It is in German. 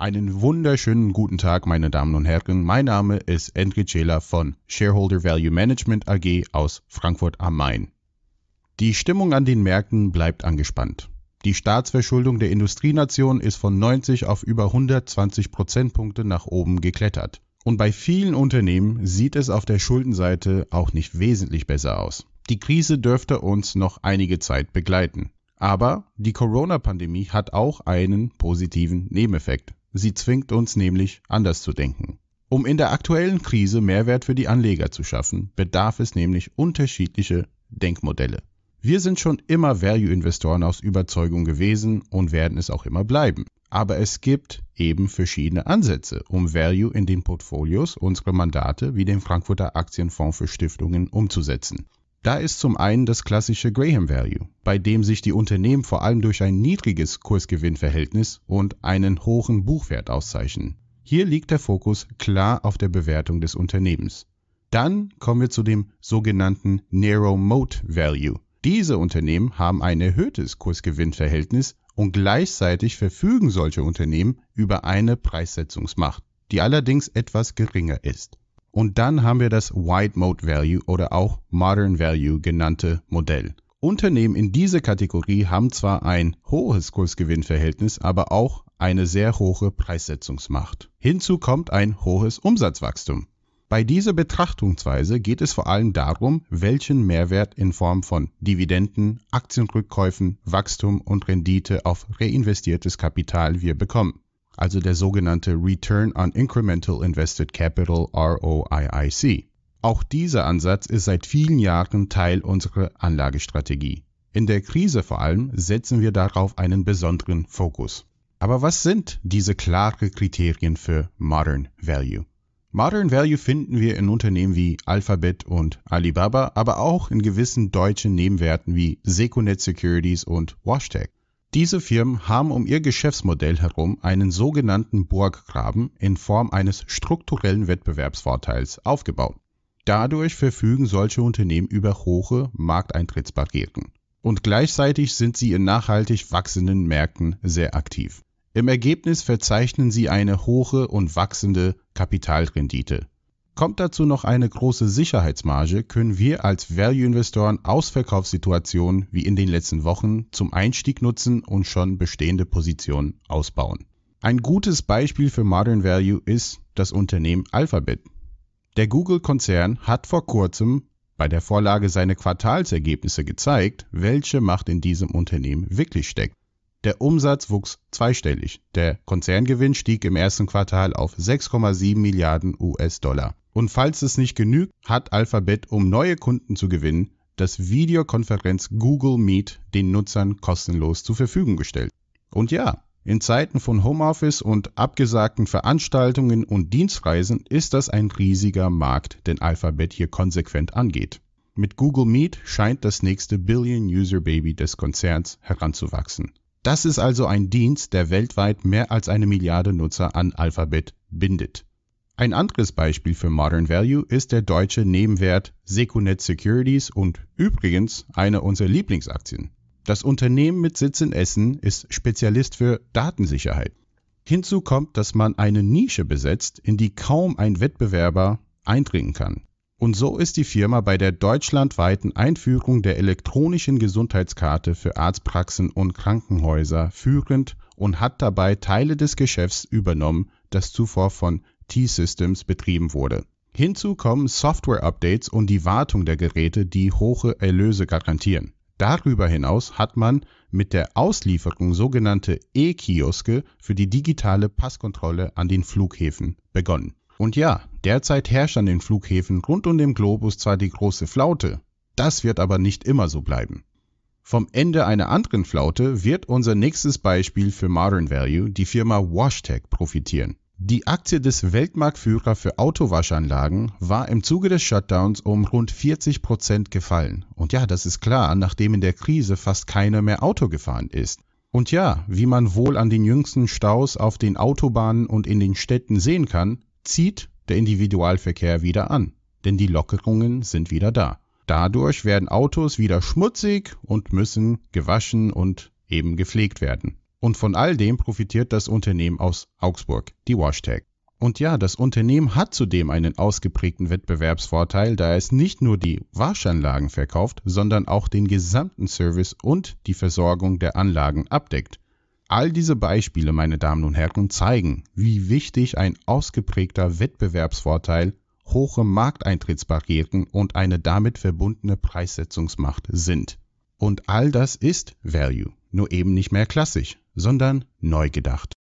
Einen wunderschönen guten Tag, meine Damen und Herren. Mein Name ist Enrique Cela von Shareholder Value Management AG aus Frankfurt am Main. Die Stimmung an den Märkten bleibt angespannt. Die Staatsverschuldung der Industrienation ist von 90 auf über 120 Prozentpunkte nach oben geklettert. Und bei vielen Unternehmen sieht es auf der Schuldenseite auch nicht wesentlich besser aus. Die Krise dürfte uns noch einige Zeit begleiten. Aber die Corona-Pandemie hat auch einen positiven Nebeneffekt. Sie zwingt uns nämlich anders zu denken. Um in der aktuellen Krise Mehrwert für die Anleger zu schaffen, bedarf es nämlich unterschiedliche Denkmodelle. Wir sind schon immer Value-Investoren aus Überzeugung gewesen und werden es auch immer bleiben. Aber es gibt eben verschiedene Ansätze, um Value in den Portfolios unserer Mandate wie den Frankfurter Aktienfonds für Stiftungen umzusetzen. Da ist zum einen das klassische Graham Value, bei dem sich die Unternehmen vor allem durch ein niedriges Kursgewinnverhältnis und einen hohen Buchwert auszeichnen. Hier liegt der Fokus klar auf der Bewertung des Unternehmens. Dann kommen wir zu dem sogenannten Narrow Mode Value. Diese Unternehmen haben ein erhöhtes Kursgewinnverhältnis und gleichzeitig verfügen solche Unternehmen über eine Preissetzungsmacht, die allerdings etwas geringer ist. Und dann haben wir das Wide Mode Value oder auch Modern Value genannte Modell. Unternehmen in dieser Kategorie haben zwar ein hohes Kursgewinnverhältnis, aber auch eine sehr hohe Preissetzungsmacht. Hinzu kommt ein hohes Umsatzwachstum. Bei dieser Betrachtungsweise geht es vor allem darum, welchen Mehrwert in Form von Dividenden, Aktienrückkäufen, Wachstum und Rendite auf reinvestiertes Kapital wir bekommen also der sogenannte Return on Incremental Invested Capital ROIIC. Auch dieser Ansatz ist seit vielen Jahren Teil unserer Anlagestrategie. In der Krise vor allem setzen wir darauf einen besonderen Fokus. Aber was sind diese klaren Kriterien für Modern Value? Modern Value finden wir in Unternehmen wie Alphabet und Alibaba, aber auch in gewissen deutschen Nebenwerten wie Seconet Securities und WashTech. Diese Firmen haben um ihr Geschäftsmodell herum einen sogenannten Burggraben in Form eines strukturellen Wettbewerbsvorteils aufgebaut. Dadurch verfügen solche Unternehmen über hohe Markteintrittsbarrieren. Und gleichzeitig sind sie in nachhaltig wachsenden Märkten sehr aktiv. Im Ergebnis verzeichnen sie eine hohe und wachsende Kapitalrendite. Kommt dazu noch eine große Sicherheitsmarge, können wir als Value-Investoren Ausverkaufssituationen wie in den letzten Wochen zum Einstieg nutzen und schon bestehende Positionen ausbauen. Ein gutes Beispiel für Modern Value ist das Unternehmen Alphabet. Der Google-Konzern hat vor kurzem bei der Vorlage seiner Quartalsergebnisse gezeigt, welche Macht in diesem Unternehmen wirklich steckt. Der Umsatz wuchs zweistellig. Der Konzerngewinn stieg im ersten Quartal auf 6,7 Milliarden US-Dollar. Und falls es nicht genügt, hat Alphabet, um neue Kunden zu gewinnen, das Videokonferenz Google Meet den Nutzern kostenlos zur Verfügung gestellt. Und ja, in Zeiten von Homeoffice und abgesagten Veranstaltungen und Dienstreisen ist das ein riesiger Markt, den Alphabet hier konsequent angeht. Mit Google Meet scheint das nächste Billion-User-Baby des Konzerns heranzuwachsen. Das ist also ein Dienst, der weltweit mehr als eine Milliarde Nutzer an Alphabet bindet. Ein anderes Beispiel für Modern Value ist der deutsche Nebenwert Secunet Securities und übrigens eine unserer Lieblingsaktien. Das Unternehmen mit Sitz in Essen ist Spezialist für Datensicherheit. Hinzu kommt, dass man eine Nische besetzt, in die kaum ein Wettbewerber eindringen kann. Und so ist die Firma bei der deutschlandweiten Einführung der elektronischen Gesundheitskarte für Arztpraxen und Krankenhäuser führend und hat dabei Teile des Geschäfts übernommen, das zuvor von T-Systems betrieben wurde. Hinzu kommen Software-Updates und die Wartung der Geräte, die hohe Erlöse garantieren. Darüber hinaus hat man mit der Auslieferung sogenannte E-Kioske für die digitale Passkontrolle an den Flughäfen begonnen. Und ja, derzeit herrscht an den Flughäfen rund um den Globus zwar die große Flaute, das wird aber nicht immer so bleiben. Vom Ende einer anderen Flaute wird unser nächstes Beispiel für Modern Value, die Firma WashTech, profitieren. Die Aktie des Weltmarktführer für Autowaschanlagen war im Zuge des Shutdowns um rund 40 Prozent gefallen. Und ja, das ist klar, nachdem in der Krise fast keiner mehr Auto gefahren ist. Und ja, wie man wohl an den jüngsten Staus auf den Autobahnen und in den Städten sehen kann, zieht der Individualverkehr wieder an. Denn die Lockerungen sind wieder da. Dadurch werden Autos wieder schmutzig und müssen gewaschen und eben gepflegt werden. Und von all dem profitiert das Unternehmen aus Augsburg, die Washtag. Und ja, das Unternehmen hat zudem einen ausgeprägten Wettbewerbsvorteil, da es nicht nur die Waschanlagen verkauft, sondern auch den gesamten Service und die Versorgung der Anlagen abdeckt. All diese Beispiele, meine Damen und Herren, zeigen, wie wichtig ein ausgeprägter Wettbewerbsvorteil, hohe Markteintrittsbarrieren und eine damit verbundene Preissetzungsmacht sind. Und all das ist Value, nur eben nicht mehr klassisch, sondern neu gedacht.